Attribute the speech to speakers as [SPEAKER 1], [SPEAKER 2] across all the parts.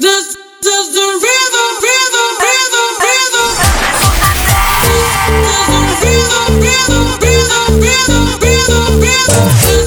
[SPEAKER 1] This is the rhythm, rhythm, rhythm, rhythm. This is the rhythm, rhythm, rhythm, rhythm, rhythm, rhythm.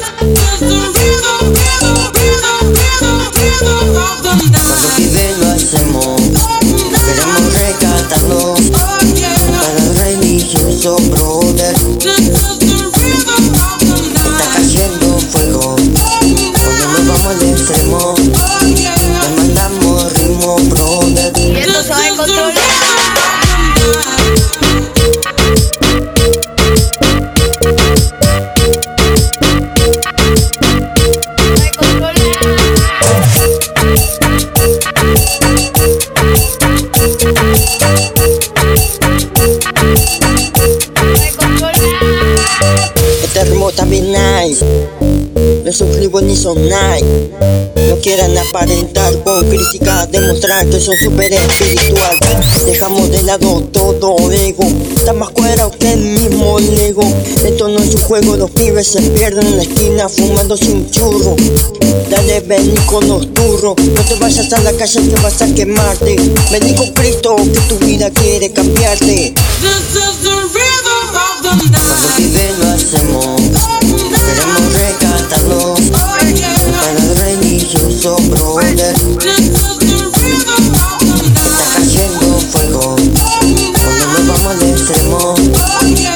[SPEAKER 2] JB9 No suscribo ni son Nike No quieran aparentar con crítica Demostrar que son super espiritual. Dejamos de lado todo ego. Está más que el mismo ego Esto no es un juego, los pibes se pierden en la esquina Fumando sin churro. Dale, vení con los turros. No te vayas a la calle que vas a quemarte. Vení con Cristo que tu vida quiere cambiarte. Lo hacemos.
[SPEAKER 1] Oh yeah,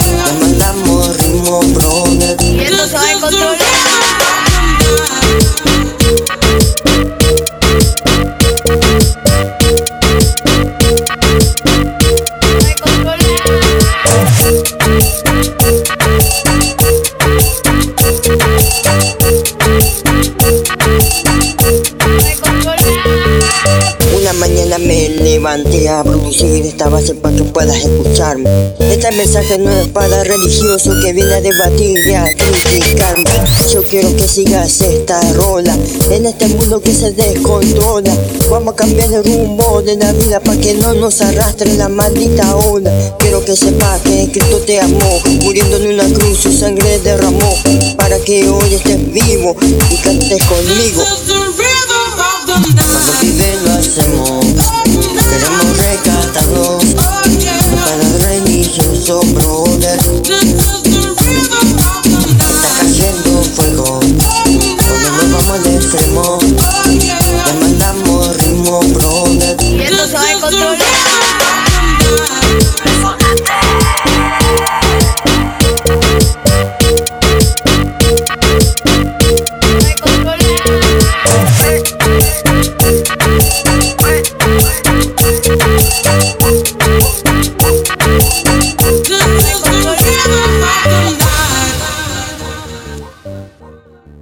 [SPEAKER 2] mañana me levanté a producir esta base para que puedas escucharme. Este mensaje no es para religioso que viene a debatir y a criticarme. Yo quiero que sigas esta rola En este mundo que se descontrola. Vamos a cambiar el rumbo de la vida para que no nos arrastre la maldita ola. Quiero que sepas que Cristo te amó Muriendo en una cruz su sangre derramó Para que hoy estés vivo y cantes conmigo Está cayendo fuego. Cuando nos vamos al extremo